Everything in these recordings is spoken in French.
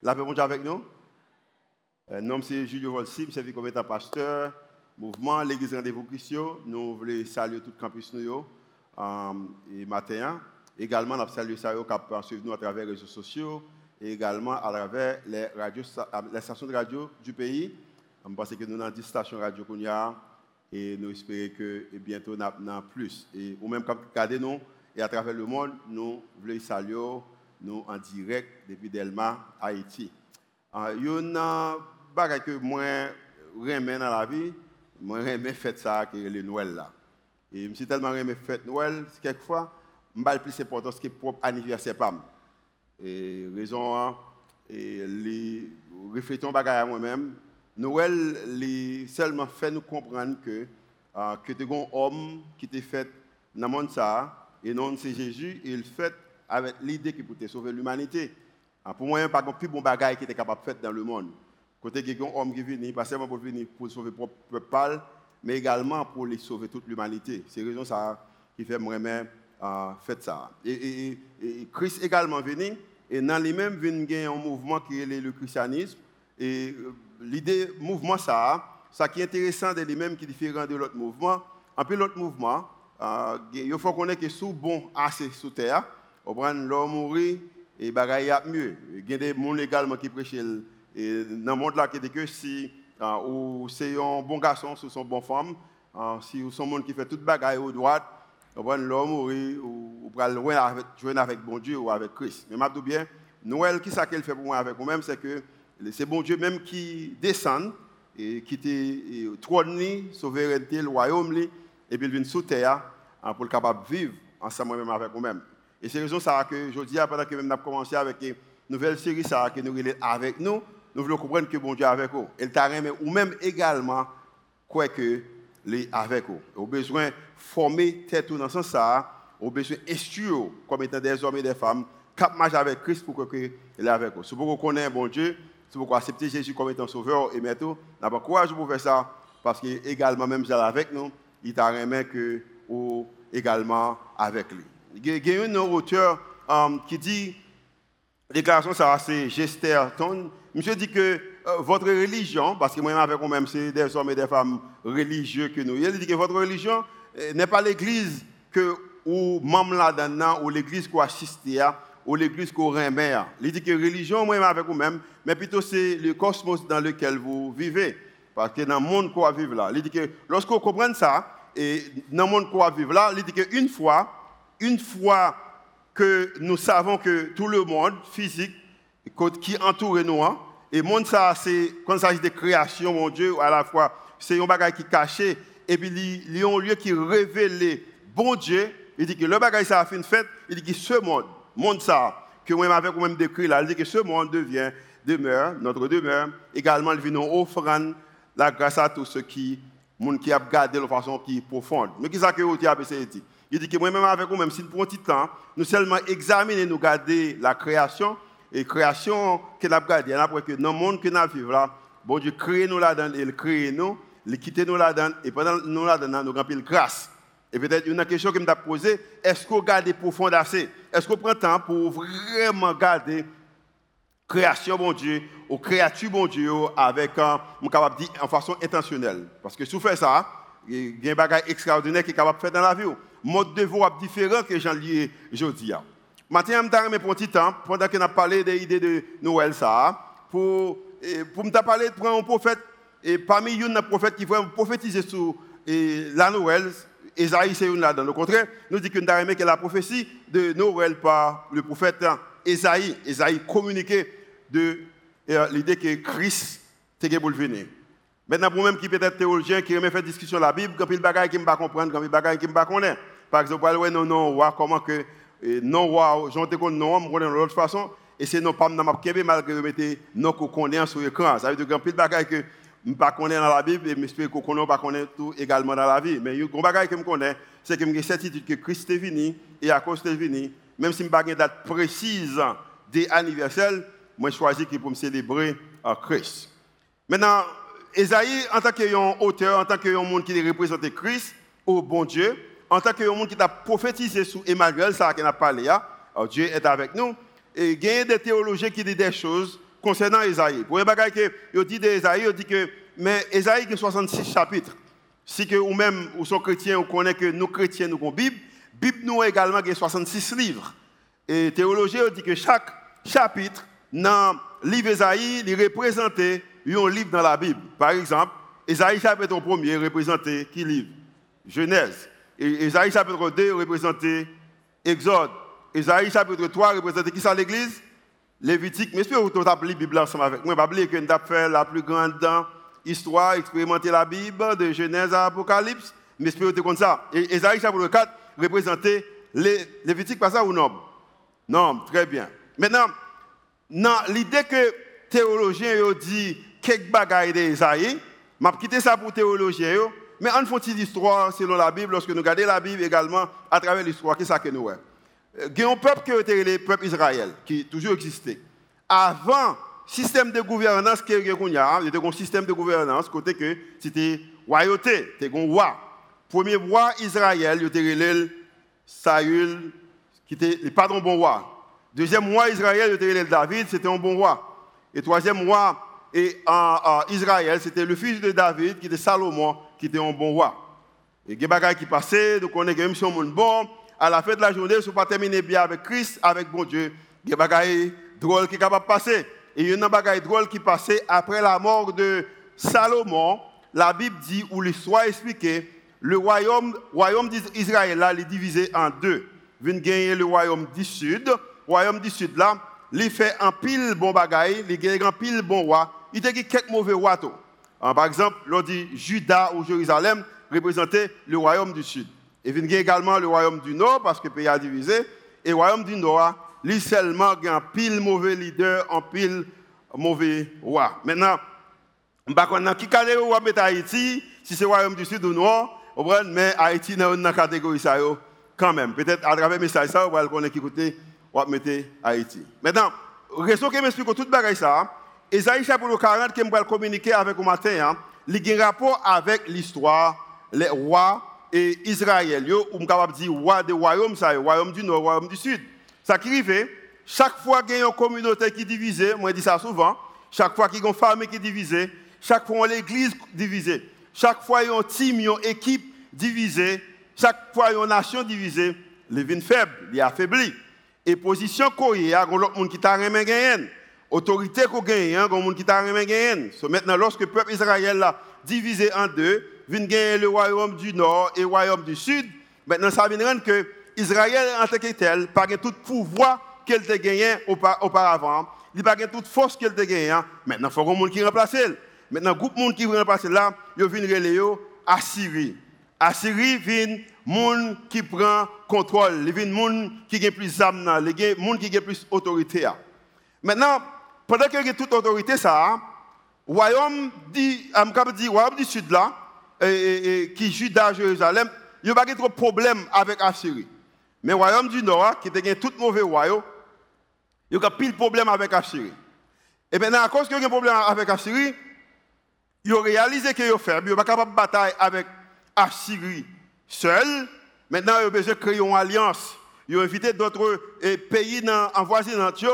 La paix bonjour avec nous. Euh, nom c'est Julio Volsi, je suis comme pasteur, mouvement, l'église Rendez-vous Christian. Nous voulons saluer tout le campus nous euh, et matin. Également, nous saluons ça qui suivre nous à travers les réseaux sociaux et également à travers les, les stations de radio du pays. Je pense que nous avons 10 stations radio qu'on a et nous espérons que bientôt nous avons plus. Et ou même quand regardez nous et à travers le monde, nous voulons saluer nous en direct depuis Delma, Haïti. Il y a une chose que moi dans la vie, moi j'aime faire ça que les Noël là. Et je suis tellement aimé fête Noël, quelquefois, je suis plus important ce qui est propre anniversaire pam. Et raison hein, et les réfléchissons à moi-même. Noël les seulement fait nous comprendre que euh, que un homme qui t'est fait dans le monde ça et non c'est Jésus, il fait avec l'idée qu'il pouvait sauver l'humanité. Pour moi, il n'y a pas de plus bon bagage qui était capable de faire dans le monde. Côté qu'il y a un homme qui vient, pas seulement pour venir pour sauver le peuple, mais également pour les sauver toute l'humanité. C'est raison ça qui fait moi-même euh, fait ça. Et, Christ également venu, et dans lui-même vient un mouvement qui est le christianisme. Et euh, l'idée, mouvement ça, ça qui est intéressant de lui-même qui est différent de l'autre mouvement. En plus, l'autre mouvement, euh, il faut qu'on ait que sous bon assez sous terre, l'homme mourir et bagaille a mieux. Il y a des gens également qui prêchent dans le monde là qui dit que si uh, c'est un bon garçon, ou sont bonne femme, uh, si vous un monde qui fait toute bagaille au droit, on prend l'homme mourir ou prend loin avec avec bon Dieu ou avec Christ. Mais m'a bien Noël qui ça qu'elle fait pour moi avec vous-même c'est que c'est bon Dieu même qui descend et qui te trône souveraineté le royaume et puis il vient sous terre uh, pour être capable de vivre ensemble avec vous-même. Et c'est raison ça que je dis, pendant que nous avons commencé avec une nouvelle série ça, que nous avec nous, nous voulons comprendre que bon Dieu est avec nous. Et le ou même également, quoi que les avec vous. Au besoin de former tête dans ce sens ça, au besoin d'instruire comme étant des hommes et des femmes, cap avec Christ pour que est avec vous. Si vous connaissez bon Dieu, si vous acceptez Jésus comme étant sauveur et maintenant, n'avez courage pour faire ça, parce que également même avec nous, il t'a remis que ou également avec lui. Il y a un auteur qui dit, déclaration ça c'est Gesterton, monsieur dit que euh, votre religion, parce que moi avec moi-même c'est des hommes et des femmes religieux que nous, il dit que votre religion euh, n'est pas l'église que ou membre là-dedans, ou l'église qu'on assiste à, ou l'église qu'on remet. Il dit que religion, moi avec vous-même, mais plutôt c'est le cosmos dans lequel vous vivez. Parce que dans le monde qu'on vit là, il dit que lorsqu'on comprend ça, et dans le monde qu'on vit là, il dit qu'une fois, une fois que nous savons que tout le monde physique qui entoure nous, hein, et monde ça, c'est quand il s'agit de création, mon Dieu, à la fois, c'est un bagage qui est caché, et puis il y a un lieu qui révèle bon Dieu. Il dit que le bagage ça a fait une fête, il dit que ce monde, monde ça, que moi avec moi-même décrit là, il dit que ce monde devient demeure, notre demeure, également il vient nous offrande la grâce à tous ceux qui, monde qui a gardé de façon qui profonde. Mais qui ça que vous dit? Il dit que moi-même avec vous, même si pour un petit temps, nous seulement examiner, nous garder la création, et création que nous avons gardée, après que dans le monde que nous vivons là, bon Dieu crée nous là-dedans, il crée nous, il quitte nous là-dedans, et pendant nous là-dedans, nous remplit grâce. Et peut-être une question que je me posée, est-ce qu'on garde profond assez? Est-ce qu'on prend le temps pour vraiment garder création, bon Dieu, ou créature, bon Dieu, avec, un, capable dire, en façon intentionnelle? Parce que si vous faites ça, il y a un bagage extraordinaire qui est capable de faire dans la vie mode de voix différent que j'en lis aujourd'hui. Maintenant, je vais pour un petit temps, pendant qu'on a parlé des idées de Noël, ça, pour, pour me parler de un prophète, et parmi les prophètes qui vont prophétiser sur la Noël, Esaïe, c'est une là-dedans. Au contraire, nous dit que nous avons la prophétie de Noël par le prophète Esaïe. Esaïe communiquait de l'idée que Christ était pour venir. Maintenant, pour même qui peut être théologien, qui aime faire discussion de la Bible, quand il choses qui ne comprendre, quand il choses qui ne connaissent Par exemple, ouais, non, non, ouais, comment que, non, ouais, j'en ai non, je connais de l'autre façon, et c'est non pas dans kebe, malgré que je mette non qu'on connaît sur l'écran. Ça veut dire qu'il y a des choses que je ne pas dans la Bible, et j'espère qu'on ne pas connaît tout également dans la vie. Mais il y a des choses que je connais, c'est que j'ai certitude que Christ est venu, et à cause de venu, même si je n'ai pas une date précise des anniversaires, moi, je choisis pour me célébrer à Christ. Maintenant, Esaïe, en tant qu'un auteur, en tant qu'un monde qui représente Christ, au bon Dieu, en tant qu'un monde qui a prophétisé sur Emmanuel, ça qu'on a parlé, hein, Dieu est avec nous. Et il y a des théologiens qui disent des choses concernant Esaïe. Pour un bagage que dit d'Esaïe, il dit que mais Esaïe a 66 chapitres. Si que ou même ou sont chrétiens, on connaît que nous chrétiens nous avons Bible, Bible nous également a 66 livres. Et théologie dit que chaque chapitre dans le livre Esaïe, il représente un livre dans la Bible. Par exemple, Esaïe chapitre 1er représentait qui livre? Genèse. Et Esaïe chapitre 2 représentait Exode. Esaïe chapitre 3 représentait qui ça l'église? Lévitique. Mais que vous avez la Bible ensemble avec moi vais que nous fait la plus grande histoire, expérimenter la Bible de Genèse à Apocalypse. Mais est-ce que comme ça Esaïe chapitre 4 représentait Lévitique, pas ça ou non Non, très bien. Maintenant, l'idée que théologiens ont dit quelques bagailles d'Esaïe, je quitter ça pour théologiens, mais en font une histoire selon la Bible, lorsque nous regardons la Bible également à travers l'histoire, qu'est-ce que nous voyons Il y a un peuple qui était le peuple Israël, qui toujours existé. Avant, système de gouvernance qu'il y a, il y avait un système de gouvernance, côté que c'était royauté, c'était un roi. Premier roi Israël, il était Saül, qui était pas un bon roi. Deuxième roi Israël, il était David, c'était un bon roi. Et troisième roi et, en, Israël, c'était le fils de David, qui était Salomon, qui était un bon roi. Et il y a des qui passaient, donc on est même si on est bon, à la fin de la journée, si on pas terminer bien avec Christ, avec bon Dieu, il y a des drôles qui sont capables de passer. Et il y a des drôles qui passaient après la mort de Salomon. La Bible dit, ou l'histoire expliquée, le royaume, royaume d'Israël il est divisé en deux. Vient gagner le royaume du sud. Le royaume du sud là, il fait un pile bon bagaille, il gagne un pile bon roi. Il a quelques mauvais rois. Par exemple, l'on dit Juda ou Jérusalem représentait le royaume du sud. Et il y a également le royaume du nord, parce que le pays a divisé. Et le royaume du nord, lui seulement a un pile mauvais leader, un pile mauvais roi. Maintenant, je ne sais pas qui est le roi de Haïti, si c'est le royaume du sud ou non, mais Haïti est dans la catégorie quand même. Peut-être à travers le message, ça, on va connaître qui on va mettre Haïti. Maintenant, raison que m'explique tout le ça, Esaïe chapitre 40 que je vais communiquer avec vous matin, hein, il a un rapport avec l'histoire, les rois et Israël. Ou capable dire roi des royaumes, royaume du nord, royaume du sud. Ça qui arrive, chaque fois qu'il y a une communauté qui est divisée, moi je dis ça souvent, chaque fois qu'il y a une famille qui est divisée, chaque fois qu'il y a l'église divisée, chaque fois qu'il y a un team, une équipe divisée, chaque fois qu'il y a une nation divisée, les vins faibles, les affaiblis. Et position qu'il y a, l'autre monde qui t'a gagné autorité qu'on gagne, hein, comme monde qui t'a gagné. Maintenant, lorsque le peuple Israël a divisé en deux, vient gagner le royaume du nord et le royaume du sud, maintenant ça vient rendre que Israël en tant que tel, pas tout pouvoir qu'elle a gagné auparavant, il n'a pas toute force qu'elle a gagné. Hein. Maintenant, il faut que monde qui remplace. Maintenant, le groupe monde qui remplace là, il vient relayer Assyrie. Assyrie vient monde qui prend contrôle, il vient monde qui a plus d'âme, il vient monde qui a plus d'autorité. Maintenant, pendant qu'il y a toute autorité, ça, royaume dit, dit royaume du sud là, et, qui Juda, Jérusalem, il n'y a pas de problème avec Assyrie. Mais le royaume du nord, qui était tout mauvais royaume, il y a pile problème avec Assyrie. Et maintenant, à cause qu'il y a un problème avec Assyrie, il a réalisé qu'il a fait, il n'est pas de bataille avec Assyrie seul. Maintenant, il a besoin de créer une alliance. Il a invité d'autres eh, pays en voisinage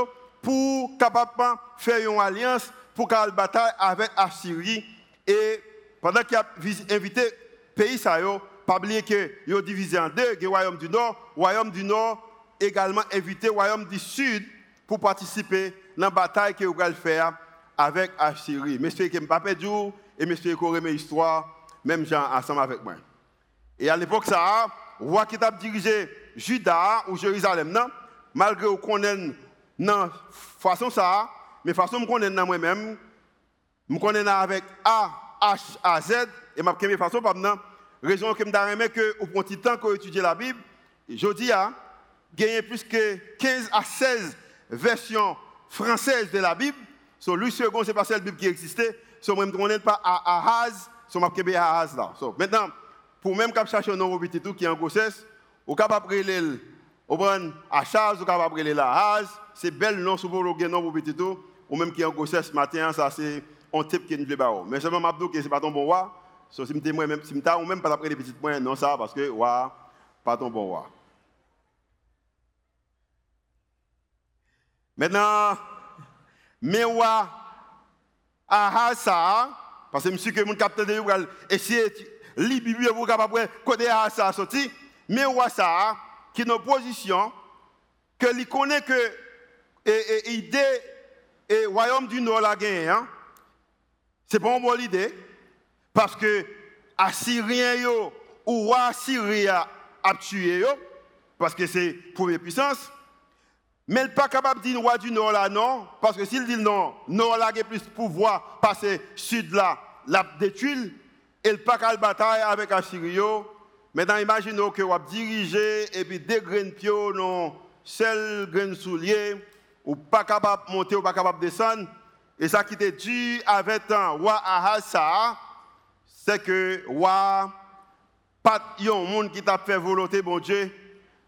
pour capable faire une alliance pour faire bataille avec Assyrie. Et pendant qu'il a invité pays, ça pas oublier qu'il a divisé en deux, le royaume du Nord, le royaume du Nord également invité le royaume du Sud pour participer dans la bataille qu'il va faire avec Assyrie. Monsieur qui pas perdu et monsieur qui aurait histoire, même gens ensemble avec moi. Et à l'époque, ça, le roi qui a dirigé Juda ou Jérusalem, malgré qu'on ait non, façon ça, mais façon je connais moi-même, je connais avec A, H, A, Z, et ma première façon, par raison que je me que au petit temps qu'on étudie la Bible, je dis à gagner plus que 15 à 16 versions françaises de la Bible. So, lui second, n'est pas celle Bible qui existait. So, moi, je ne connais pas à Ahaz, so, je à Ahaz là. So, maintenant, même quand chercher un nom qui est en grossesse, ou capable de prendre au Achaz, ou capable de la Ahaz, c'est bel nom sur le nom pour petit tout, ou même qui est en grossesse ce matin, ça c'est un type qui ne veut pas. Mais seulement Mabdou que c'est pas ton bon roi, so, si je si je ou même pas après les petites points, non ça parce que roi pas ton bon roi. Maintenant Mais wa aha ça parce que monsieur que mon capteur de va essayer li bible pour capable côté aha ça sorti mais wa ça qui est une position que lui connaît que et, idée et royaume du nord la hein? c'est pas une bonne idée parce que Assyrien yo ou Assyria a tué yo parce que c'est première puissance mais il n'est pas capable de dire roi du nord non. Parce que s'il dit non, nord a plus pouvoir passer sud là, la détruire. Il n'est pas capable de bataille avec Assyrio. Maintenant, imaginez que vous dirigé et puis des graines pieds, non, seul grain soulier, ou pas capable de monter ou pas capable de descendre. Et ça qui était dit avec un roi Ahasa, c'est que roi, pas de monde qui t'a fait volonté, bon Dieu.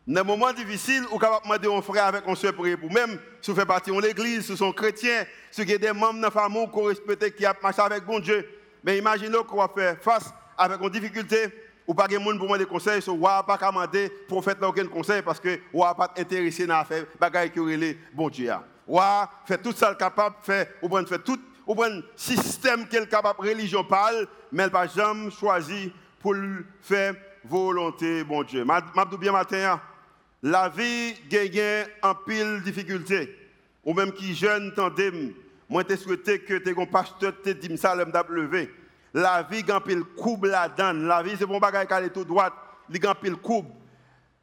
Dans des moments difficiles, vous pouvez demander un frère avec un soeur prier pour même si vous faites partie de l'église, si vous êtes chrétien, si vous êtes des membres de la famille qu'on respecte, qui a marché avec bon Dieu. Mais imaginez qu'on va faire face avec une difficulté, ou pas de monde pour demander conseil, so, ou pas demander prophète aucun conseil parce que ou pas intéressé dans faire bagaille qui relève bon Dieu. Ou fait tout ça capable faire ou prendre fait tout ou prendre système qu'elle capable religion parle, mais elle pas jamais choisi pour faire volonté bon Dieu. M'a bien matin hein la vie gagne en pile difficulté. Ou même qui jeune tandem, moi te souhaité que tes pasteur te dit ça levé. La vie gagne pile coupe la donne. La vie c'est bon bagage qui est tout droite, il gagne pile coupe.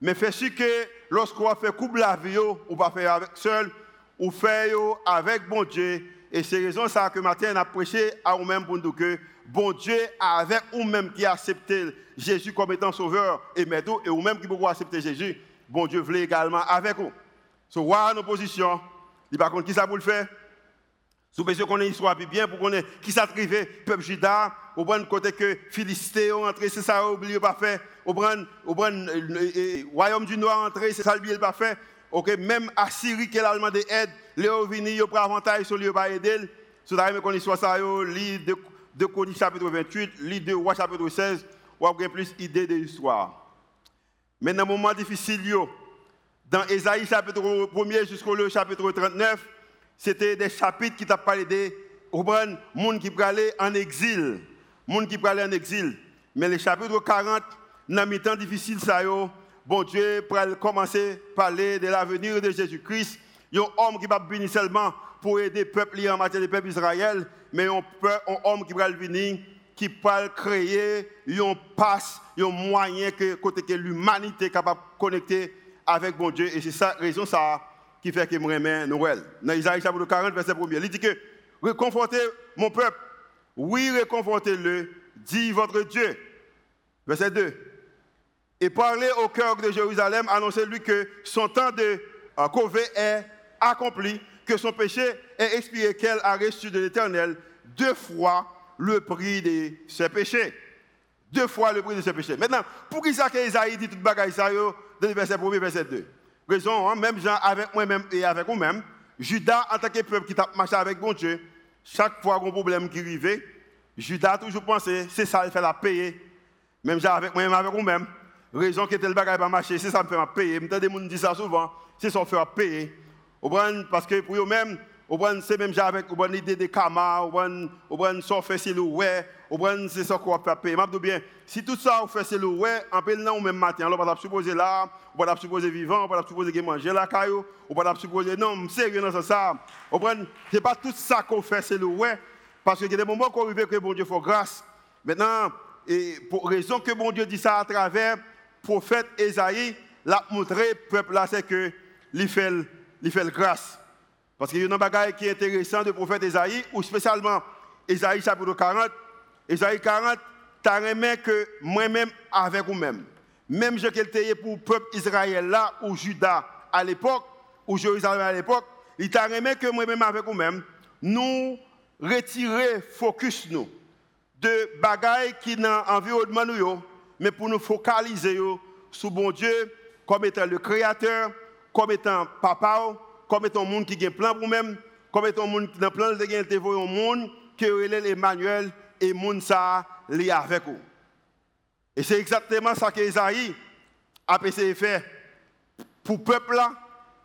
Mais fait sûr que lorsqu'on fait coupe la vie, on va faire avec seul, ou faire avec bon Dieu. Et c'est raison ça que matin on a prêché à nous-mêmes pour nous que bon Dieu avec nous-mêmes qui accepté Jésus comme étant sauveur et maître, et nous-mêmes qui pouvons accepter Jésus bon Dieu voulait également avec vous. So, voir nos positions, il par contre qui ça pour le faire? Sous besoin qu'on ait une histoire bien pour qu'on ait qui privé, peuple juda, au bon côté que Philisté ont entré, c'est ça oublié pas fait. Au bon au bon royaume du Nord entré, c'est ça oublié pas fait. OK, même Assyrie qui a demandé aide, Léo vini, il prend avantage sur lui pas aider. So d'ailleurs qu'on histoire ça yo, lit de de Chroniques chapitre 28, lit de Roi chapitre 16, ou avoir plus idée de l'histoire. Mais dans un moment difficile, dans Ésaïe chapitre 1 jusqu'au chapitre 39, c'était des chapitres qui t'a parlé des gens qui aller en exil. Monde qui aller en exil. Mais le chapitre 40, dans les temps difficiles, ça bon Dieu pour commencer à parler de l'avenir de Jésus-Christ. Il y a un homme qui va venir seulement pour aider le peuple en matière de peuple Israël, mais un homme qui va venir qui peut créer un passe, un moyen que que l'humanité est capable de connecter avec bon Dieu. Et c'est ça raison ça qui fait que je remets Noël. Dans Isaïe chapitre 40, verset 1 il dit que réconfortez mon peuple. Oui, réconfortez-le, dit votre Dieu. Verset 2. Et parlez au cœur de Jérusalem, annoncez-lui que son temps de euh, est accompli, que son péché est expié, qu'elle a reçu de l'Éternel deux fois le prix de ses péchés. Deux fois le prix de ses péchés. Maintenant, pour qui ça qu'Isaïe dit tout bagaille ça dans le verset 1 verset 2 Raison, hein, même Jean avec moi-même et avec vous-même, Judas en tant que peuple qui t'a marché avec bon Dieu, chaque fois un problème qui arrive, Judas a toujours pensé, c'est ça, il fait la payer. Même Jean avec moi-même avec vous-même. Raison que tel bagaille pas marcher, c'est ça me fait payer. Je des gens dire ça souvent, c'est ça me fait payer. Parce que pour eux-mêmes, c'est même avec l'idée de karma, ou bien ça fait c'est ouais, ou bien c'est ça qu'on va payer. Bien, si tout ça on fait c'est ouais, en peu là ou même matin, on va supposer là, on va supposer vivant, on va supposer manger la caillou, on va supposer non, sérieux dans ça. C'est pas tout ça qu'on fait c'est ouais, parce qu'il y a des moments qu'on arrive que bon Dieu fait grâce. Maintenant, et pour raison que bon Dieu dit ça à travers prophète Esaïe, l'a montré peuple là c'est que il fait, il fait grâce. Parce qu'il y a un bagage qui est intéressant du prophète Esaïe, ou spécialement Esaïe chapitre 40. Esaïe 40, tu as remis que moi-même avec vous-même. Même je qu'il pour le peuple Israël là, ou Juda à l'époque, ou Jérusalem à l'époque, il t'a remis que moi-même avec vous-même, nous retirer focus nous de bagailles qui dans l'environnement nous, mais pour nous focaliser sur bon Dieu comme étant le créateur, comme étant papa, comme étant un monde qui a un plan pour même, comme étant un monde qui a un plan de gagner un monde qui Emmanuel et le monde ça avec vous. Et c'est exactement ça qu'Esaïe a essayé de faire pour le peuple là,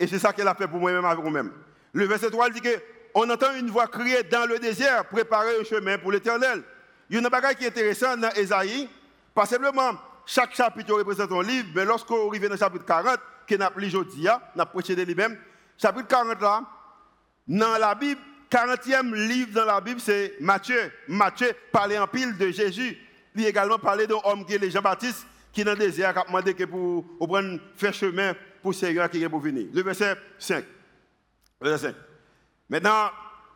et c'est ça qu'elle a fait pour moi-même avec vous-même. Le verset 3 dit que on entend une voix crier dans le désert, préparer un chemin pour l'éternel. Il y a une bagaille qui est intéressante dans Esaïe, pas simplement chaque chapitre représente un livre, mais lorsqu'on arrive dans le chapitre 40, que nous avons aujourd'hui, avons prêché de lui-même, chapitre 40 là, dans la Bible, 40e livre dans la Bible, c'est Matthieu. Matthieu parlait en pile de Jésus. Il également parlé d'un homme qui est Jean-Baptiste, qui est dans le désert, qui a demandé pour, faire chemin pour Seigneur qui est pour venir. Le verset 5. Le verset 5. Maintenant,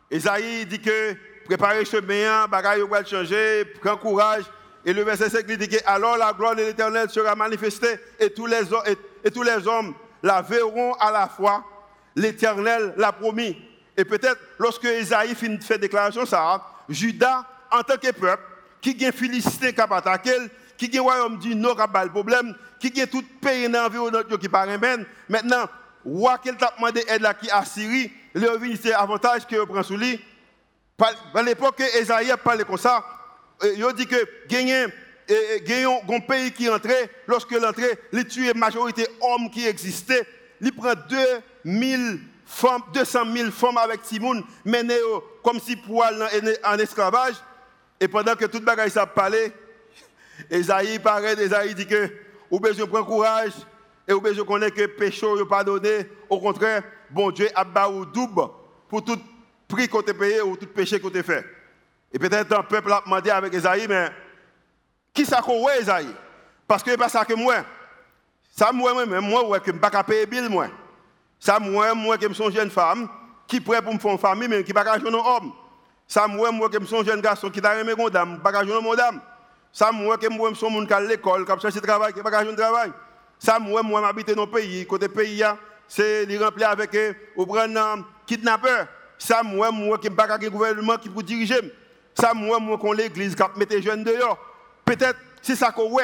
Esaïe dit que préparez chemin, bagaille va changer, prends courage. Et le verset 5 dit que alors la gloire de l'Éternel sera manifestée et tous les, et tous les hommes la verront à la fois. L'Éternel l'a promis. Et peut-être lorsque Esaïe fait déclaration ça, Judas en tant que peuple, qui a Philistin qui a attaqué, qui a royaume du nord qui a le problème, qui a tout pays dans l'environnement qui pas Maintenant, roi qui t'a demandé aide là qui Assyrie, le c'est avantage que prend sous lui. À l'époque Esaïe parlé comme ça, il dit que gagner un pays qui entrait, lorsque l'entrée, il la majorité d'hommes qui existaient, il prend 2000 femmes, 200 000 femmes avec Timoun, menées comme si pour aller en esclavage. Et pendant que tout le monde s'est parlé, Esaïe paraît, Esaïe dit que vous besoin prendre courage et vous besoin connaître que péché n'est pas donné. Au contraire, bon Dieu a battu double pour tout prix qu'on t'a payé ou tout péché qu'on t'a fait. Et peut-être un peuple a demandé avec Esaïe, mais qui ça qu'on voit Esaïe? Parce que c'est pas ça que moi. Ça, moi, moi, moi, moi, que je ne pas payer bill, moi. Ça, moi, moi, que je suis une jeune femme qui est prête pour me faire une famille, mais qui ne pas un homme. Ça, moi, moi, que je suis un jeune garçon qui t'a aimé mon dame, pas un mon dame. Ça, moi, que je suis un monde qui à l'école, qui a cherché travail, qui n'a pas un travail. Ça, moi, moi, j'habite dans le pays, côté pays, c'est les remplir avec, ou prendre un kidnappeur. Ça, moi, moi, qui n'ai pas un gouvernement qui peut diriger. Ça, moi, moi, qu'on l'église, qui met les jeunes dehors. Peut-être, c'est ça qu'on voit.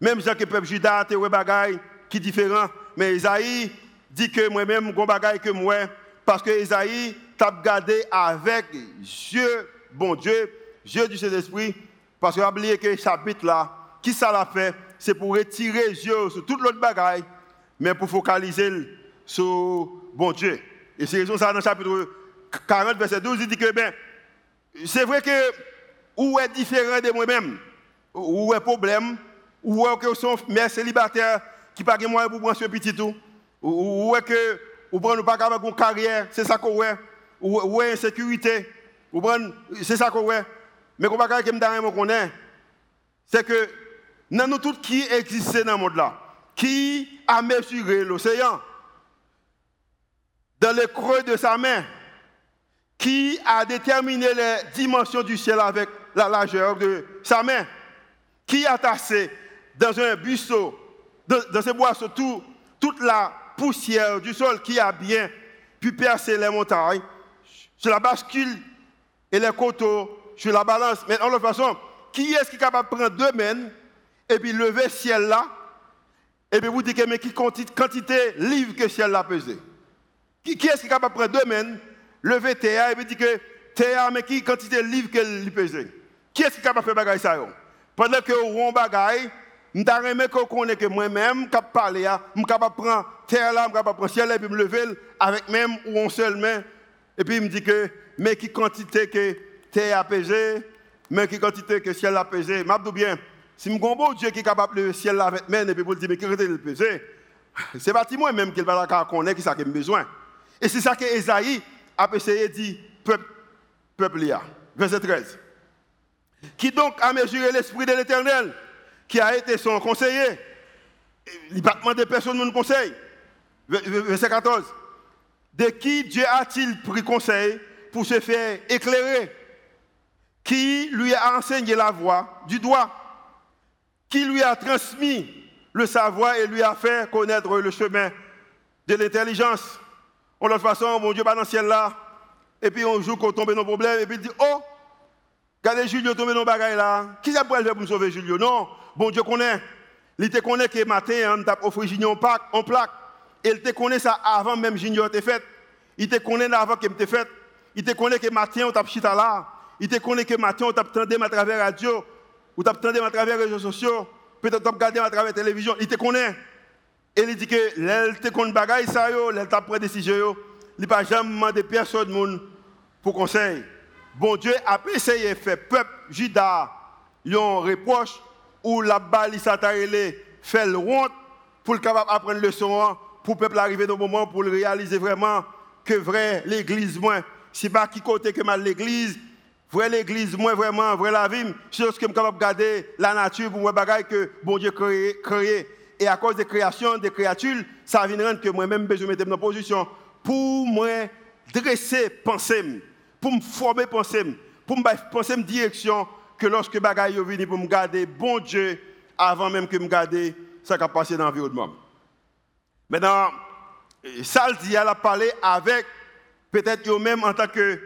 Même le peuple juda, tu bagaille qui est différent. Mais Isaïe dit que moi-même, je bagaille que moi. Parce que Isaïe t'a gardé avec Dieu, bon Dieu, Dieu du Saint-Esprit. Parce que oublié que ce chapitre-là, qui ça l'a fait? C'est pour retirer Dieu sur toute l'autre bagaille, mais pour focaliser sur bon Dieu. Et c'est raison ça dans le chapitre 40, verset 12, il dit que ben, c'est vrai que où est différent de moi-même, où est problème, où est que sont mères célibataires qui pas de moyens pour prendre ce petit tout, où est que ou prendre pas avec une carrière, c'est ça qu'on est, ou est insécurité, ou c'est ça qu'on est. Mais qu'on pas que me connaît, c'est que nous tous qui existent dans le monde là, qui a mesuré l'océan dans le creux de sa main, qui a déterminé les dimensions du ciel avec la largeur de sa main, qui a tassé dans un buisson, dans, ce boisseau, tout, toute la poussière du sol qui a bien pu percer les montagnes, sur la bascule et les coteaux, sur la balance. Mais en l'autre façon, qui est-ce qui est capable de prendre deux mains et puis lever le ciel là, et puis vous dites, mais qui quantité livre que ciel là pesé? Qui, est-ce qui est capable de prendre deux mains, lever terre et puis dire que terre, mais qui quantité livre qu'elle pesé? Qui est-ce qui est capable de faire bagaille ça Pendant que on bagaille, je suis qu'on connaît que moi-même, je parler, je suis capable de prendre terre là, je suis capable de prendre ciel et puis me lever avec même ou en seule main. Et puis il me dit que, mais qui quantité que terre a pesé, mais qui quantité que ciel a pesé. Je bien, si je bon Dieu qui est capable de le ciel là avec main et puis pour dire, mais qui quantité le pesé, c'est pas moi-même qui va connaître qui ça que j'ai besoin. Et c'est ça que Esaïe a essayé de dire, peuple, peuple, verset 13. Qui donc a mesuré l'esprit de l'éternel? Qui a été son conseiller. Il n'a pas demandé personne nous conseil. Verset 14. De qui Dieu a-t-il pris conseil pour se faire éclairer? Qui lui a enseigné la voie du doigt? Qui lui a transmis le savoir et lui a fait connaître le chemin de l'intelligence? En l'autre façon, mon Dieu, pas dans le ciel là. Et puis on joue qu'on tombe dans nos problèmes. Et puis il dit Oh, regardez Julio tomber dans le bagaille là. Qui ça pourrait faire pour sauver Julio? Non, bon Dieu connaît. Il te connaît que matin, on t'a offert Junior en plaque. Il te connaît ça avant même Junior était fait. Il te connaît avant qu'il t'ait fait. Il te connaît que matin, on t'a chita là. Il te connaît que matin, on t'a à travers la radio. Ou t'a à travers les réseaux sociaux. Peut-être t'a regardé à travers la télévision. Il te connaît. Et il dit que l'elle te connaît bagaille ça yo, l'elle t'a pris décision. Il n'a jamais demandé personne pour conseil. Bon Dieu a essayé de faire peuple Juda un reproche ou la balle fait le honte pour le capable apprendre le son pour le peuple arriver dans le moment pour réaliser vraiment que vrai l'église moins c'est pas qui côté que mal l'église. Vrai l'église moi vraiment vrai la vie c'est ce que je capable garder la nature pour moi bagaille que bon Dieu créé et à cause de création des créatures ça vient rendre que moi-même je me mettre dans position pour moi dresser penser pour me former penser pour me penser direction que lorsque bagaille est venu pour me garder bon Dieu avant même que me garder ça qui a passé dans l'environnement. Maintenant, ça dit, elle a parlé avec peut-être eux-mêmes en tant que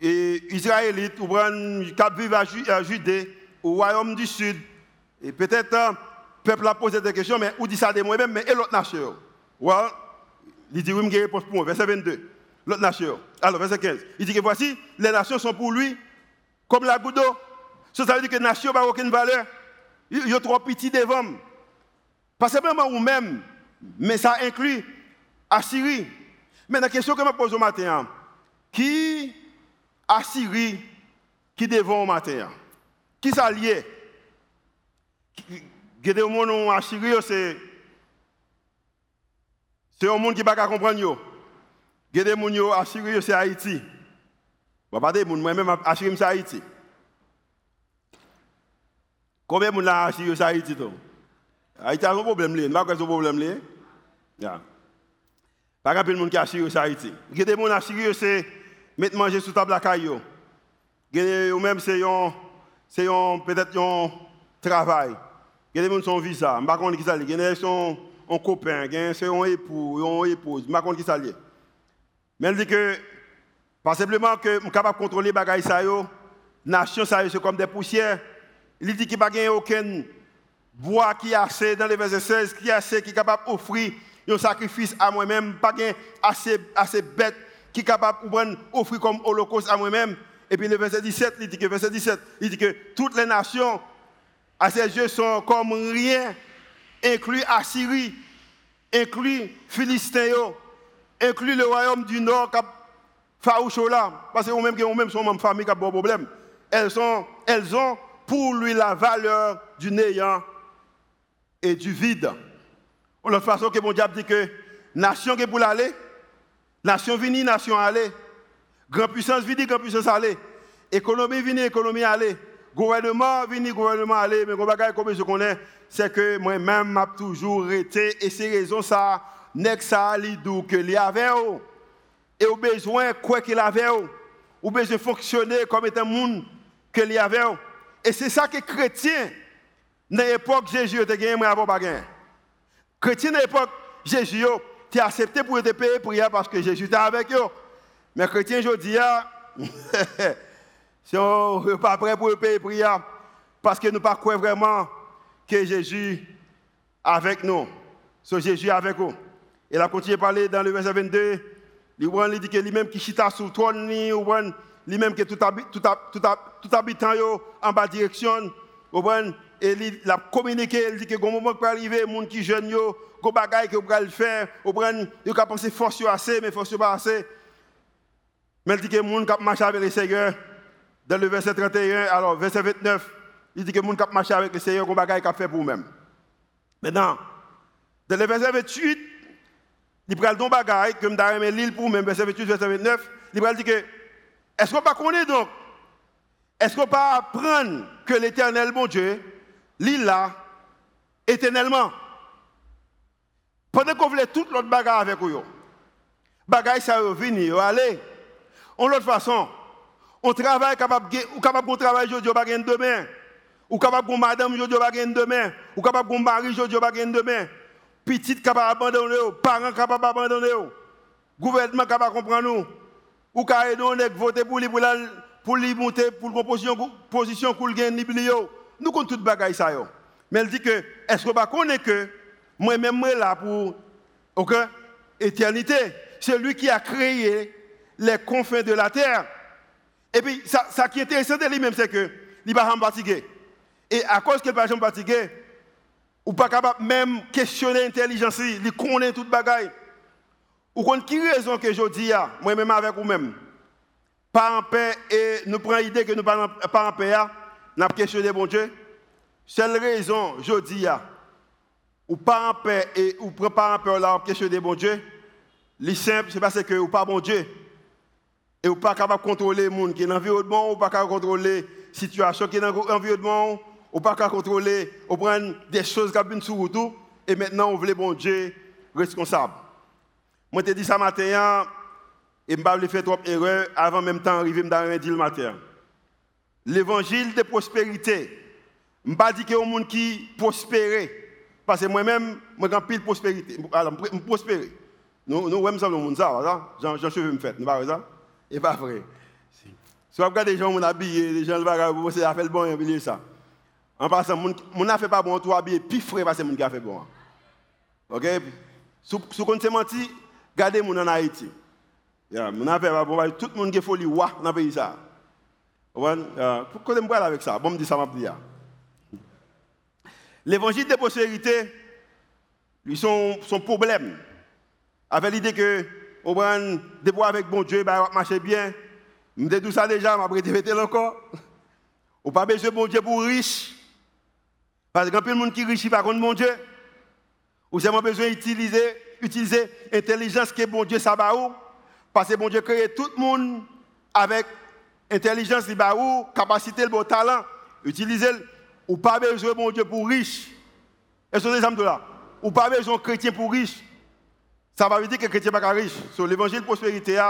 Israélites ou qui vivent à Judée, au royaume du Sud. Et peut-être le hein, peuple a posé des questions, mais où dit ça de moi-même, mais et l'autre nation well, Il dit oui, une réponse pour moi, verset 22. L'autre nation. Alors, verset 15. Il dit que voici, les nations sont pour lui comme la goutte d'eau. Ça veut dire que les nations n'ont aucune valeur. Il y a trop petits devant. Pas simplement ou même, mais ça inclut Assyrie. Mais la question que je me pose au matin, qui Assyrie qui devant au matin? Qui s'allie monde en Assyrie, c'est c'est un monde qui ne peut pas comprendre. Au monde Assyrie, c'est Haïti? Je ne pas dire moi-même Assyrie, c'est Haïti. Combien de monde là Assyrie, c'est Haïti Haïti a un problème, n'y a pas de problème. Pas de monde qui a Syrie, c'est Haïti. Il y a des gens qui Syrie, c'est mettre manger sous table à caillou. Ou même, c'est peut-être un travail. Il y a des gens qui sont visa. Je ne sais pas qui ça Il y a des gens un copain, a un époux, une épouse. Je ne sais pas qui ça Mais elle dit que, pas simplement que je suis capable de contrôler les choses, la nation, c'est comme des poussières. Il dit qu'il n'y a aucun bois qui est assez, dans le verset 16, qui est assez, qui est capable d'offrir un sacrifice à moi-même, pas assez, assez bête qui est capable d'offrir comme holocauste à moi-même. Et puis le verset 17, il dit que, verset 17, il dit que toutes les nations à ses yeux sont comme rien, inclus Assyrie, inclus Philistin, inclus le royaume du Nord, parce que même même sont même famille qui a un problème. Elles, sont, elles ont pour lui la valeur du néant et du vide. De l'autre façon que mon diable dit que nation qui pour l'aller, nation vini, nation aller. Grand puissance vini, grand puissance aller. Économie vini, économie aller. Gouvernement vini, gouvernement aller. Mais comme je connais, c'est que moi-même, m'a toujours été, et c'est raison ça, n'est ça, l'idou que l'y avait, et au besoin, quoi qu'il avait, ou besoin fonctionner comme étant monde que l'y avait. Et c'est ça que chrétien, dans l'époque Jésus, tu as gagné, moi, pas gagné. Chrétien de l'époque Jésus, tu as accepté pour te payer prière parce que Jésus était avec eux. Mais chrétien, je dis, si on n'est pas prêt pour payer prière, parce que nous ne croire vraiment que Jésus avec nous. So, Jésus avec nous. Et là, continue à parler dans le verset 22. Il dit que lui-même qui chita sur le trône, lui-même qui tout, habitant en bas direction, et il a communiqué, il dit que un moment peut arriver, les gens qui jeunes, yo, go bagay que vous le faire, force assez, mais pas assez. Mais il dit que les qui avec le Seigneur, dans le verset 31, alors verset 29, il dit que les gens qui avec le Seigneur, go bagay qu'a fait pour vous-même. Maintenant, dans le verset 28, il prend le bagay, comme dans l'île pour verset 28, verset 29, il dit que, est-ce qu'on pas connaît donc, est-ce qu'on pas apprendre que l'éternel, bon Dieu, l'île là, éternellement. Pendant qu'on voulait toute l'autre bagarre avec vous, bagarre ça venir, aller. En l'autre façon, on travaille capable ou capable de travailler aujourd'hui pas demain. Ou capable de madame aujourd'hui pas demain. Ou capable de mari aujourd'hui pas demain. Petite capable d'abandonner, parents capable d'abandonner. Gouvernement capable de comprendre nous. Ou capable de voter pour lui pour lui pour une position pour le gagner nous connaissons tout bagaille ça Mais elle dit que est-ce que vous connaissez que moi-même là pour OK éternité, c'est lui qui a créé les confins de la terre. Et puis ça, ça qui est intéressant de lui-même c'est que il va pas fatigué. Et à cause qu'il va pas fatigué, ou pas capable même questionner l'intelligence, il connaît toute bagaille. Ou connaît qui raison que je dis moi-même avec vous-même. pas en paix et nous prenons l'idée que nous ne pas en paix, nous avons questionné bon Dieu. Seule raison, je dis, ou pas en paix et ou pas en paix, là, questionner bon Dieu, le simple, c'est parce que ou pas bon Dieu. Et ou pas capable de contrôler le monde qui est dans l'environnement, ou pas capable de contrôler la situation qui est dans l'environnement, ou pas capable de contrôler, ou des choses qui viennent sur tout, et maintenant on veut bon Dieu responsable. Moi, je te dit ça matin, et je ne faire trop d'erreurs avant même temps d'arriver dans le matin. L'évangile de prospérité, je ne pas dire que y a monde qui prospère. Parce que moi-même, je suis pile prospérité. Alors, je prospère. Nous, nous, même ça, le monde, ça, Jean, Jean Cheveux me fait, nous pas ça? Et pas vrai. Si vous regardez les gens qui habillés, les gens qui ça fait le bon, ils ça. En passant, mon n'a fait pas bon, tout habillé, puis frais parce que mon a fait bon. OK? Si vous se menti, regardez mon en Haïti. Mon a bon, tout le monde qui est folie, pays ça. Pourquoi je me avec ça? Bon, me dit ça, m'a. L'évangile de prospérité, lui, son, son problème, avec l'idée que, au prend des avec bon Dieu, bah, marcher bien. Je tout ça déjà, je vais répéter encore. Ou pas besoin de bon Dieu pour riche. Parce que quand le monde qui est riche, pas contre bon Dieu. Ou c'est besoin d'utiliser utiliser l'intelligence que bon Dieu ça Parce que bon Dieu crée tout le monde avec intelligence, capacité, le bon talent. Utiliser ou pas besoin bon Dieu pour riche. Que vous exemple là? Ou pas besoin chrétien pour riche. Ça va dire que chrétien pas riche. Sur l'évangile de prospérité,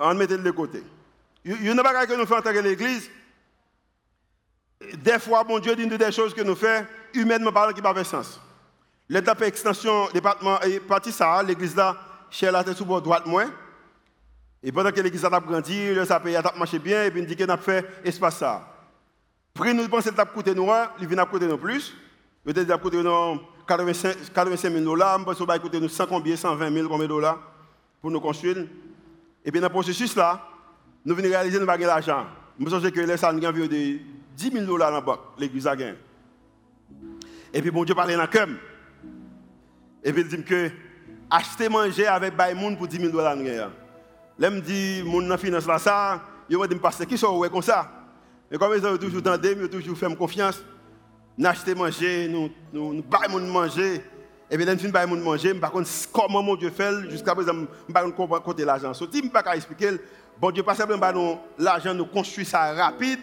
on met de côté. Il y a chose que nous faisons en tant que l'Église? Des fois, bon Dieu dit des choses que nous faisons, humainement parlant, qui n'ont pas de sens. L'étape extension, département, et partie ça, l'église là, chez la tête sous bord droite moins. Et pendant que l'église a grandi, le ça a marché bien, et puis dit qu'il a fait espace ça. Prix nous pensons que ça coûté nous, il vient à coûter nous plus. Peut-être a coûté nous 85, 000 dollars, je pense qu'il va coûter nous 100 combien, 120 000 combien dollars pour nous construire. Et puis dans le processus là, nous venons réaliser nous avons l'argent. Je pense que les salles nous avons de 10 000 dollars dans la banque, l'église a gagné. Et puis bon Dieu parlait dans le cœur. Et puis il dit que acheter manger avec Baymoun pour 10 000 dollars. Là, me dit, mon finance là, ça, il m'a dit, passer qui sont comme ça? Et comme ils ont toujours tendu, ils ont toujours fait confiance. Nous acheter manger, nous, nous, nous manger. Et puis, nous baillons manger, par contre, comment mon Dieu fait, jusqu'à présent, je ne sais pas l'argent. So, je ne peux pas expliquer, bon Dieu, pas simplement l'argent, nous construit ça rapide,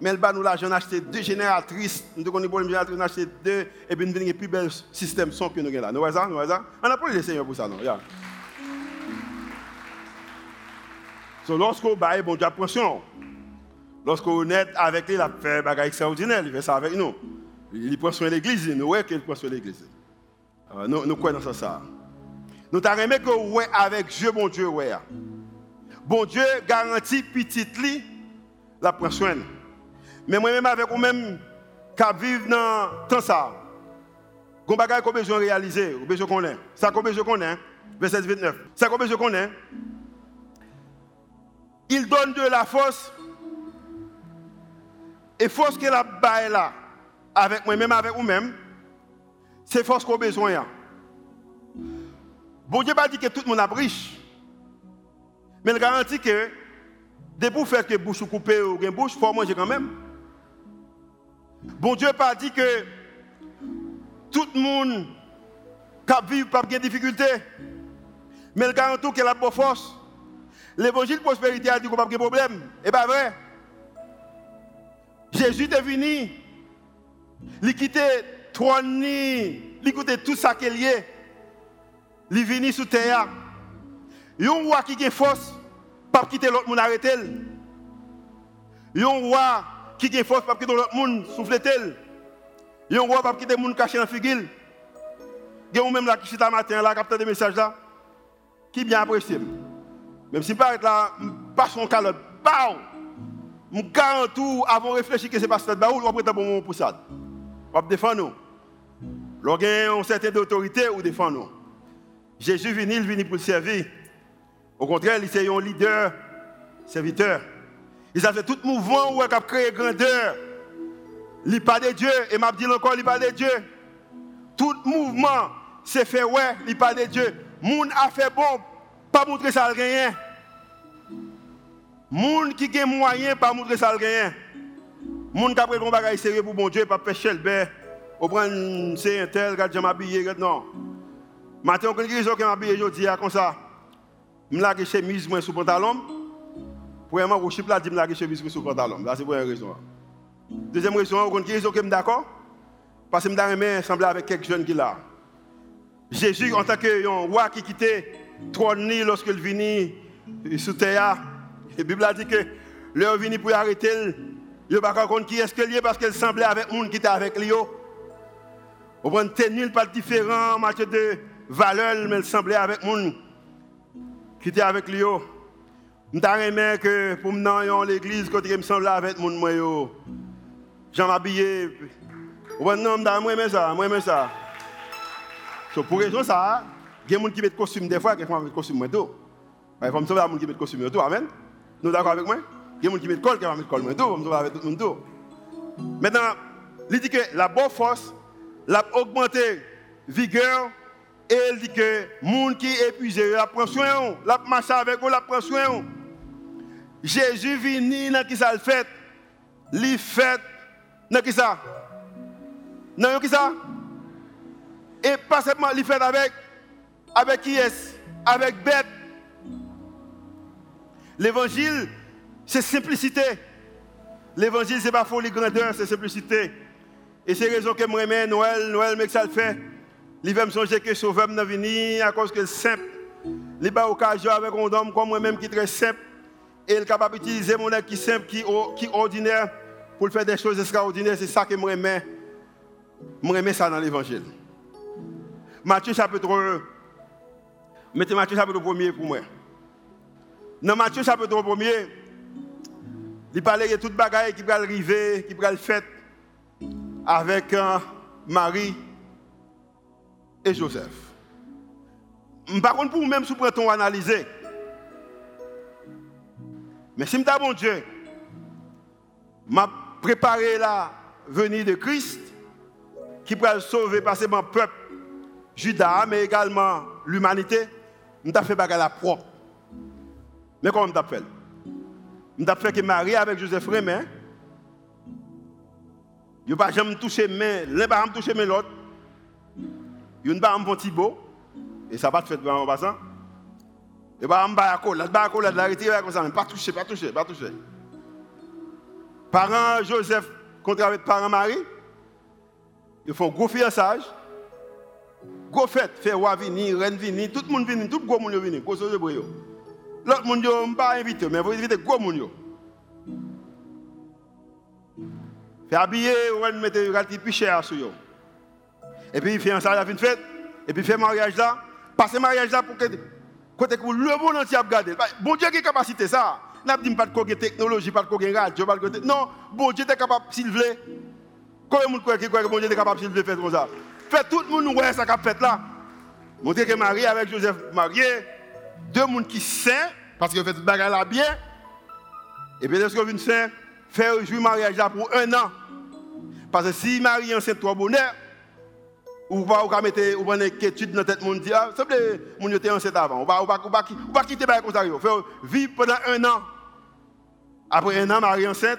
mais elle nous l'argent acheter deux génératrices, nous avons acheter deux, et puis nous avons un plus bel système son que nous avons là. Nous voyons ça? Nous voyons ça? On pas le Seigneur pour ça, non? Yeah. So, lorsqu'on baille, bon Dieu, attention. Lorsqu'on est avec lui, il a fait des choses extraordinaires, il fait ça avec nous. Il prend soin de l'église, nous voyons qu'il prend soin de l'église. Euh, nous, nous croyons dans ça. Nous t'avons aimé que ouais avec Dieu, bon Dieu, ouais. Bon Dieu garantit petit lit, la prend soin. Mais moi-même avec vous-même, qui vivent dans tout ça, qu'on bagaille qu'on besoin de réaliser, qu'on besoin ait. Ça besoin ait, verset 29. Ça qu'on besoin ait. Il donne de la force. Et force qu'elle a baille là, avec moi-même, avec vous-même, c'est force qu'on a besoin. Bon Dieu pas dit que tout le monde a riche. Mais il garantit que, de pour faire que bouche coupée ou une bouche, il faut manger quand même. Bon Dieu pas dit que tout le monde qui vit pas de difficulté. Mais il garantit qu'il a la force. L'évangile de prospérité a dit qu'on n'a pas de problème. Et pas vrai. Jésus est venu. Il a quitté trône, il a quitté tout ça qu'il est. Il est venu sur terre. Il y a un roi qui a force, pas quitter l'autre monde arrêter. Il y a un roi qui a force, pas quitter l'autre monde souffler. Il y a un roi pas quitter le monde caché dans la figure. Il y a un même là qui est matin, là, capteur des messages là, qui bien apprécié. Même si pas là, pas son calotte, bao! Je garantis avant de réfléchir que c'est pas cette baoul, on prend bon moment pour ça. On défendre nous. Lorsqu'on a une certaine autorité, on défend nous. Jésus venu, il venu pour servir. Au contraire, il est un leader, serviteur. Il a fait tout mouvement il a créé grandeur. Il pas de Dieu. Et m'a dit encore, il pas de Dieu. Tout mouvement, c'est fait, ouais, il pas de Dieu. Moun a fait bon, pas montrer ça rien. Moun qui a moyen pas montrer ça gain. Moun qui a pris un bagage sérieux pour bon Dieu, pas pêcher le bain. Ou prendre c'est un tel, regarde, je m'habille, non. Matin, on a une que je m'habille, je dis comme ça. Je lage chemise moi sous pantalon. Premièrement, vous chip là, je lage chemise sous pantalon. Là, c'est pour une raison. Deuxième raison, on raison que je suis d'accord. Parce que je me sembler avec quelques jeunes qui là. Jésus, en tant que roi qui quittait trône lorsqu'il venait sous terre, la Bible a dit que l'heure venu pour arrêter, il ne pas compte qui est-ce qu'il est parce qu'elle semblait avec monde qui était avec lui. On prend tenir pas différent en matière de valeur, mais elle semblait avec monde qui était avec lui. Je que pour me l'église, quand il me semblait avec monde, moi, j'en m'habillais. Non, moi, j'aime ça, moi, j'aime ça. So, pour raison ça, il y a des gens qui mettent costume des fois, qui mettent costume moins tôt. Il me sauver les gens qui mettent costume moins tôt. Amen. Nous d'accord avec moi Il y a des gens qui mettent col, qui mettent col moins tôt. Je me sauver avec tout le monde. Maintenant, il dit que la bonne force, l'a augmenté vigueur, et il dit que les gens qui épuisé, la prend soin, la marche avec eux, la prend soin. Jésus vient dans qui ça le fait. Il fait dans qui ça Dans qui ça et pas seulement il fait avec, avec qui est Avec bête. L'évangile, c'est simplicité. L'évangile, c'est pas folie grandeur, c'est simplicité. Et c'est raison que moi, Noël, Noël, mais que ça le fait. Il va me songer que sauveur m'a à cause que simple. Il a occasion avec un homme comme moi-même qui est très simple. Et il est capable d'utiliser mon qui est simple, qui est ordinaire, pour faire des choses extraordinaires. C'est ça que moi, je ça dans l'évangile. Matthieu chapitre 1. Mettez Matthieu chapitre 1 pour moi. Dans Matthieu chapitre 1, il parlait de toute bagaille qui va arriver, qui va le faire avec euh, Marie et Joseph. Par contre, pour vous-même, si vous analyser, mais si je bon Dieu, m'a préparé la venue de Christ qui va sauver passer mon peuple Judas, mais également l'humanité, avons fait bagarre la propre. Mais comment avons fait? Avons fait que Marie avec Joseph Rémy, ils n'ont pas jamais touché main, l'un pas touché main l'autre. Ils n'ont pas un petit beau, et ça va pas fait en passant. Et pas un barakol, la barakol, la retirer comme ça, pas touché, pas touché, pas touché. Parents Joseph contre avec parents Marie, ils font gros fiançage. Go fête, fait roi venir, reine venir, tout le monde vient, tout le monde vient, cause de boyo. L'autre monde ne pas invité, mais vous invitez gros monde. Fait habiller, on mettre un petit plus cher sur yo. Et puis fait un salaire une fête, et puis fait mariage là, passer mariage là pour que côté que le monde entier a regardé. Bon Dieu qui a capacité ça? N'a pas dit pas de technologie, pas de radio, pas de Non, bon Dieu est capable s'il veut. Comment de monde croit que bon Dieu est capable s'il veut faire comme ça fait tout le monde ouais ça qu'a fait là. Montrer que Marie avec Joseph marié, deux monde qui saint parce que fait tout bagarre là bien. Et puis lorsque vient saint, faire jouer mariage là pour un an. Parce que si Marie enceinte trois bonheur, ou pas ou mettre ou inquiétude dans monde dire, semble mon était enceinte avant. On va on va on va on va quitter comme ça. Faire vivre pendant un an. Après un an Marie enceinte.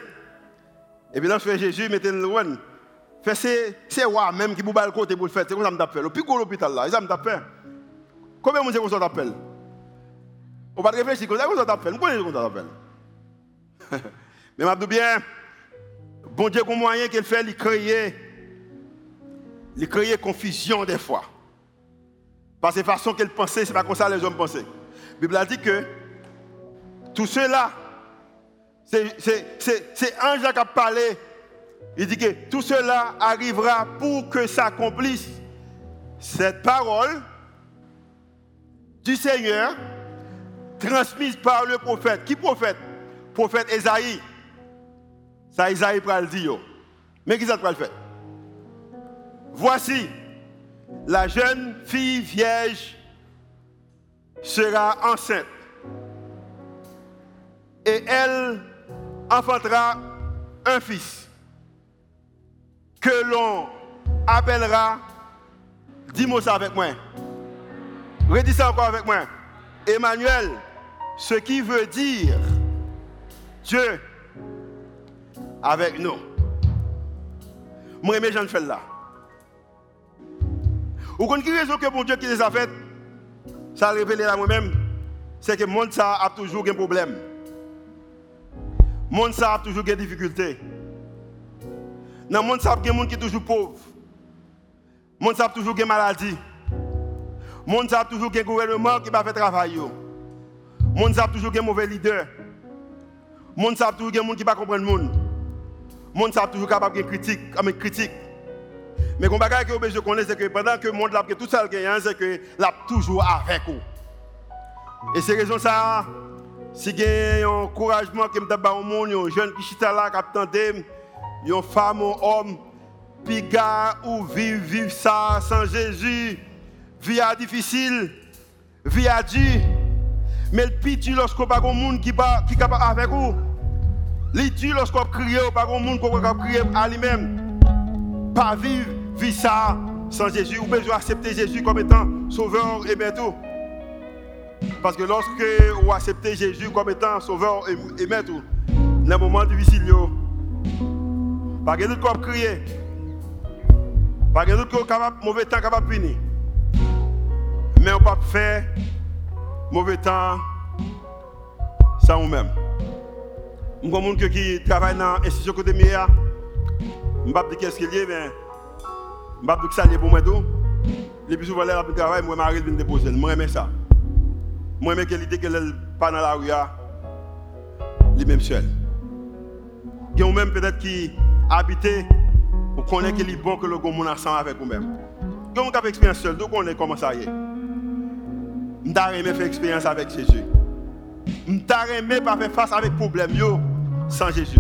Et puis lorsque Jésus mettait le loin c'est roi même qui vous le côté pour le faire. C'est comme gros l'hôpital là, ça. Combien de gens t'appelle? On va réfléchir, comment ça t'appelle Combien de gens t'appelle Mais je bien, bon Dieu, comment moyen qu'il fait, il il crée confusion des fois. Parce que la façon qu'il pensait, ce n'est pas comme ça les hommes pensaient. La Bible a dit que tout cela, c'est ange qui a parlé il dit que tout cela arrivera pour que s'accomplisse cette parole du Seigneur transmise par le prophète. Qui prophète? Prophète Esaïe. Ça, Esaïe le dire. Mais qui ça le fait? Voici, la jeune fille vierge sera enceinte. Et elle enfantera un fils que l'on appellera, dis-moi ça avec moi. Redis ça encore avec moi. Emmanuel, ce qui veut dire Dieu avec nous. Moi, je Jean fais là. Ou quand qui raison que mon Dieu qui les a faites, ça a révélé à moi-même, c'est que le monde a toujours un problème. Le monde a toujours des difficultés. Dans le monde ça a des gens qui sont toujours pauvres. Le monde a toujours des maladies. Le monde a toujours des gouvernements qui ne fait travail. Le monde a toujours des mauvais leaders. Le monde a toujours des gens qui ne comprennent pas le monde. Le monde a toujours capable de critique, critique. Mais ce que vous besoin connaître, c'est que pendant que le monde a tout ça, c'est que l'a toujours avec vous. Et c'est raison ça, si il un encouragement que je au monde, un jeune qui est là, qui une femme, un homme, puis gars ou vivre, vivre ça sans Jésus, vie difficile, vie à Dieu. Mais le pire lorsqu'on pas un monde qui est capable avec vous. Le lorsqu'on crie, pas un monde qui est crier à lui-même. Pas vivre ça sans Jésus, ou besoin accepter Jésus comme étant sauveur et maître. Parce que lorsque vous acceptez Jésus comme étant sauveur et maître, dans un moment difficile, pas de doute qu'on crier, pas de doute qu'on mauvais temps capable punir. Mais on ne peut pas faire mauvais temps sans nous-mêmes. Je suis un qui travaille dans l'institution côté. Je ne sais pas qu'est-ce qu'il y a, mais je ne sais pas que ça est pour moi tout. Les plus souvent, là, je travaille, moi, je vais déposer. Moi, j'aime ça. Moi, j'aime l'idée qu'elle n'est pas dans la rue, les mêmes seuls. Il y a même peut-être qui habitent pour connaître qu'il est bon que le monde ensemble avec vous-même. Il y a une expérience seul, donc on est comment ça y est. Je n'ai faire expérience avec Jésus. Je n'ai pas faire face avec problème sans Jésus.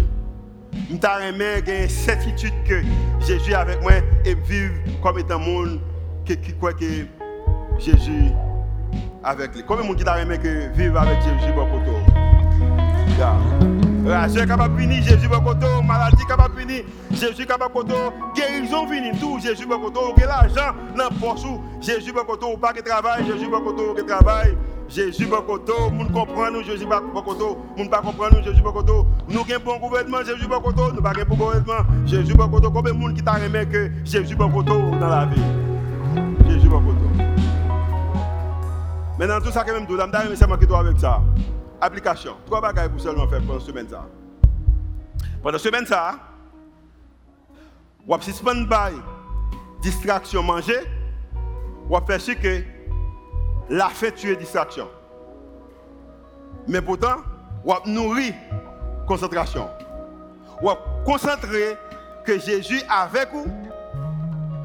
Je n'ai pas certitude que Jésus avec moi et vivre comme étant monde qui, croit que Jésus avec lui. Combien de monde qui t'a que vivre avec Jésus beaucoup yeah. Rachel capable Jésus Bokoto, maladie capable punir, Jésus capable guérison fini, tout, Jésus que l'argent dans poche, Jésus Bokoto, pas de Jésus que travail. Jésus Bokoto, nous, Jésus Bokoto, moun pas comprend nous, Jésus Bokoto. Nous avons bon gouvernement, Jésus Bokoto, nous pas un bon gouvernement, Jésus Bokoto. Combien de monde qui t'a aimé que Jésus Bokoto dans la vie? Jésus Bokoto. Maintenant, tout ça que même tout, je c'est moi qui dois avec ça. Application. Trois bagages pour seulement faire pendant la semaine. Ça. Pendant la semaine, ça, vous avez suspendre distraction manger, vous avez faire ce que la fait tuer distraction. Mais pourtant, vous avez nourri concentration. Avez concentré que Jésus avec vous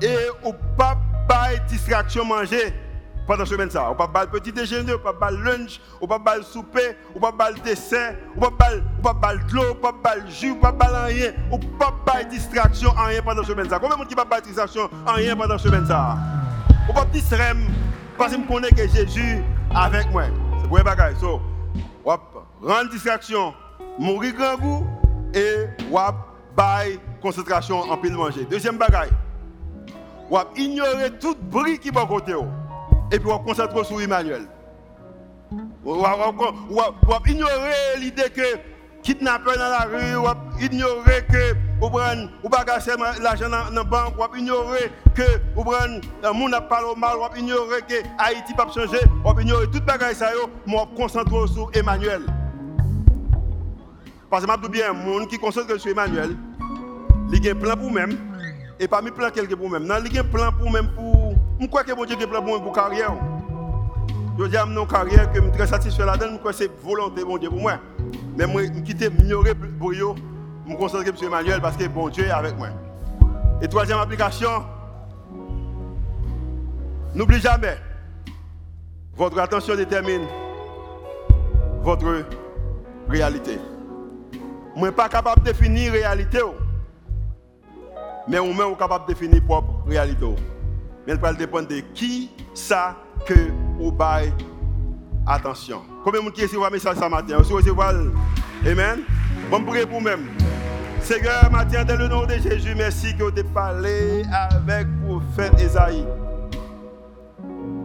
et vous pas distraction manger pendant la semaine. Ça. On pas le petit déjeuner, on pas le lunch, on pas le souper, on pas le dessert, on pas pas de l'eau, on pas le jus, on pas rien, on pas de distraction en rien pendant la semaine. Ça. Combien de monde qui pas de distraction en rien pendant la semaine ça? On pas distraire parce que je connais que Jésus avec moi. C'est pour un bagage. So, on rendre distraction, mourir grand goût et on bail concentration en pile manger. Deuxième bagage. On ignorer tout bruit qui va côté et puis on concentre sur Emmanuel. On va ignorer l'idée que kidnappeur dans la rue, on ignorer que on prend ou pas l'argent dans la banque, on ignorer que on prend le monde n'a pas mal, on ignorer que Haïti pas changer, on ignorer tout bagage ça yo, moi concentre sur Emmanuel. Parce que je bien, un monde qui concentre sur Emmanuel, il a un plan pour même et parmi plan quelqu'un pour même. Non, il a un pour même pour je crois que mon Dieu a plan pour carrière. Je dis à mon carrière que je suis très satisfait là-dedans, que c'est volonté mon Dieu pour moi. Mais je quitte m'ignorer pour eux, je me concentrer sur Emmanuel parce que bon Dieu est avec moi. Et troisième application, n'oublie jamais, votre attention détermine votre réalité. Je ne suis pas capable de définir la réalité, mais je suis capable de définir propre réalité mais elle va dépendre de qui ça que vous bail attention. Combien de gens qui un message ce matin? Vous recevez Amen. Bon pour vous même. Seigneur, matin, dans le nom de Jésus, merci que vous avez parlé avec le prophète Esaïe.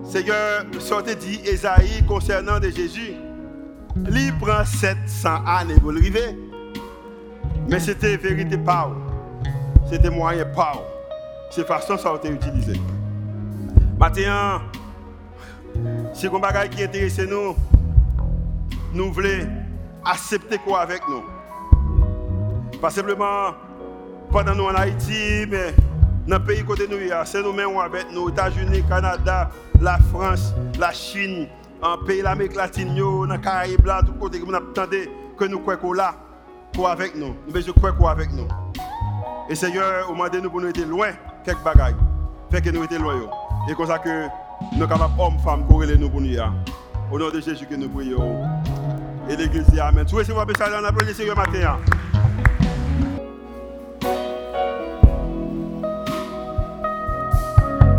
Seigneur, sortez dit Esaïe concernant de Jésus. il prend 700 années pour le arriver. Mais c'était vérité pas. C'était moyen pas. C'est façon ça a été utilisé. Maintenant, si un bagage qui intéresse nous, nous voulons accepter quoi avec nous. Pas simplement pendant nous en Haïti, mais dans le pays côté nous, c'est nous-mêmes avec nous, États-Unis, Canada, la France, la Chine, en pays l'Amérique latine, dans les Caraïbes, là, tout côté, nous attendons que nous croyons là, quoi avec nous. Nous besoin croire quoi avec nous. Et Seigneur, au moment de nous pour nous être loin, quelques bagages, fait que nous étions loin. Et comme ça que Nous sommes capables, hommes, femmes, courir nous pour nous. Au nom de Jésus que nous prions. Et l'Église dit Amen. Tu veux recevoir un message en applaudissant ce matin.